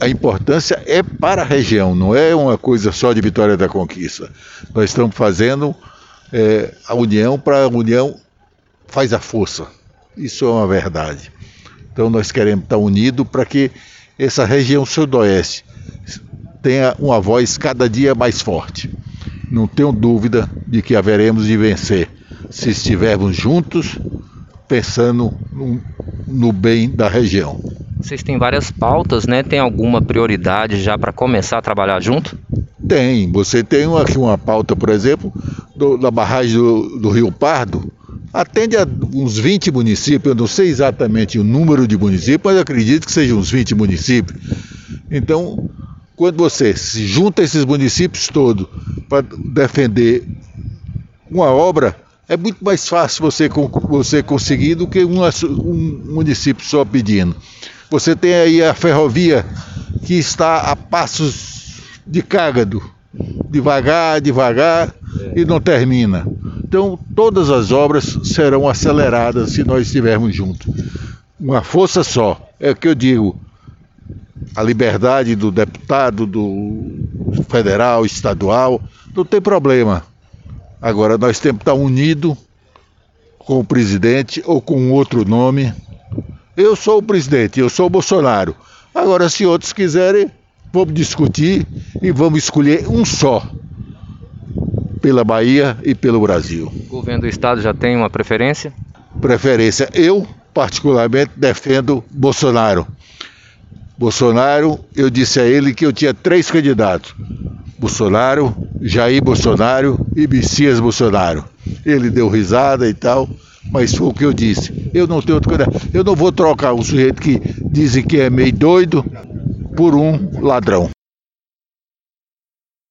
a importância é para a região, não é uma coisa só de Vitória da Conquista. Nós estamos fazendo é, a união para a união faz a força. Isso é uma verdade. Então nós queremos estar unidos para que essa região sudoeste tenha uma voz cada dia mais forte. Não tenho dúvida de que haveremos de vencer se estivermos juntos, pensando no, no bem da região. Vocês têm várias pautas, né? Tem alguma prioridade já para começar a trabalhar junto? Tem. Você tem aqui uma pauta, por exemplo, do, da barragem do, do Rio Pardo, atende a uns 20 municípios, eu não sei exatamente o número de municípios, mas acredito que sejam uns 20 municípios. Então, quando você se junta esses municípios todos para defender uma obra, é muito mais fácil você, você conseguir do que um, um município só pedindo. Você tem aí a ferrovia que está a passos de cágado, devagar, devagar e não termina. Então, todas as obras serão aceleradas se nós estivermos juntos. Uma força só. É o que eu digo. A liberdade do deputado, do federal, estadual, não tem problema. Agora, nós temos que estar unidos com o presidente ou com outro nome. Eu sou o presidente, eu sou o Bolsonaro. Agora, se outros quiserem, vamos discutir e vamos escolher um só pela Bahia e pelo Brasil. O governo do estado já tem uma preferência? Preferência. Eu, particularmente, defendo Bolsonaro. Bolsonaro, eu disse a ele que eu tinha três candidatos: Bolsonaro, Jair Bolsonaro e Messias Bolsonaro. Ele deu risada e tal, mas foi o que eu disse. Eu não tenho outro candidato. Eu não vou trocar um sujeito que dizem que é meio doido por um ladrão.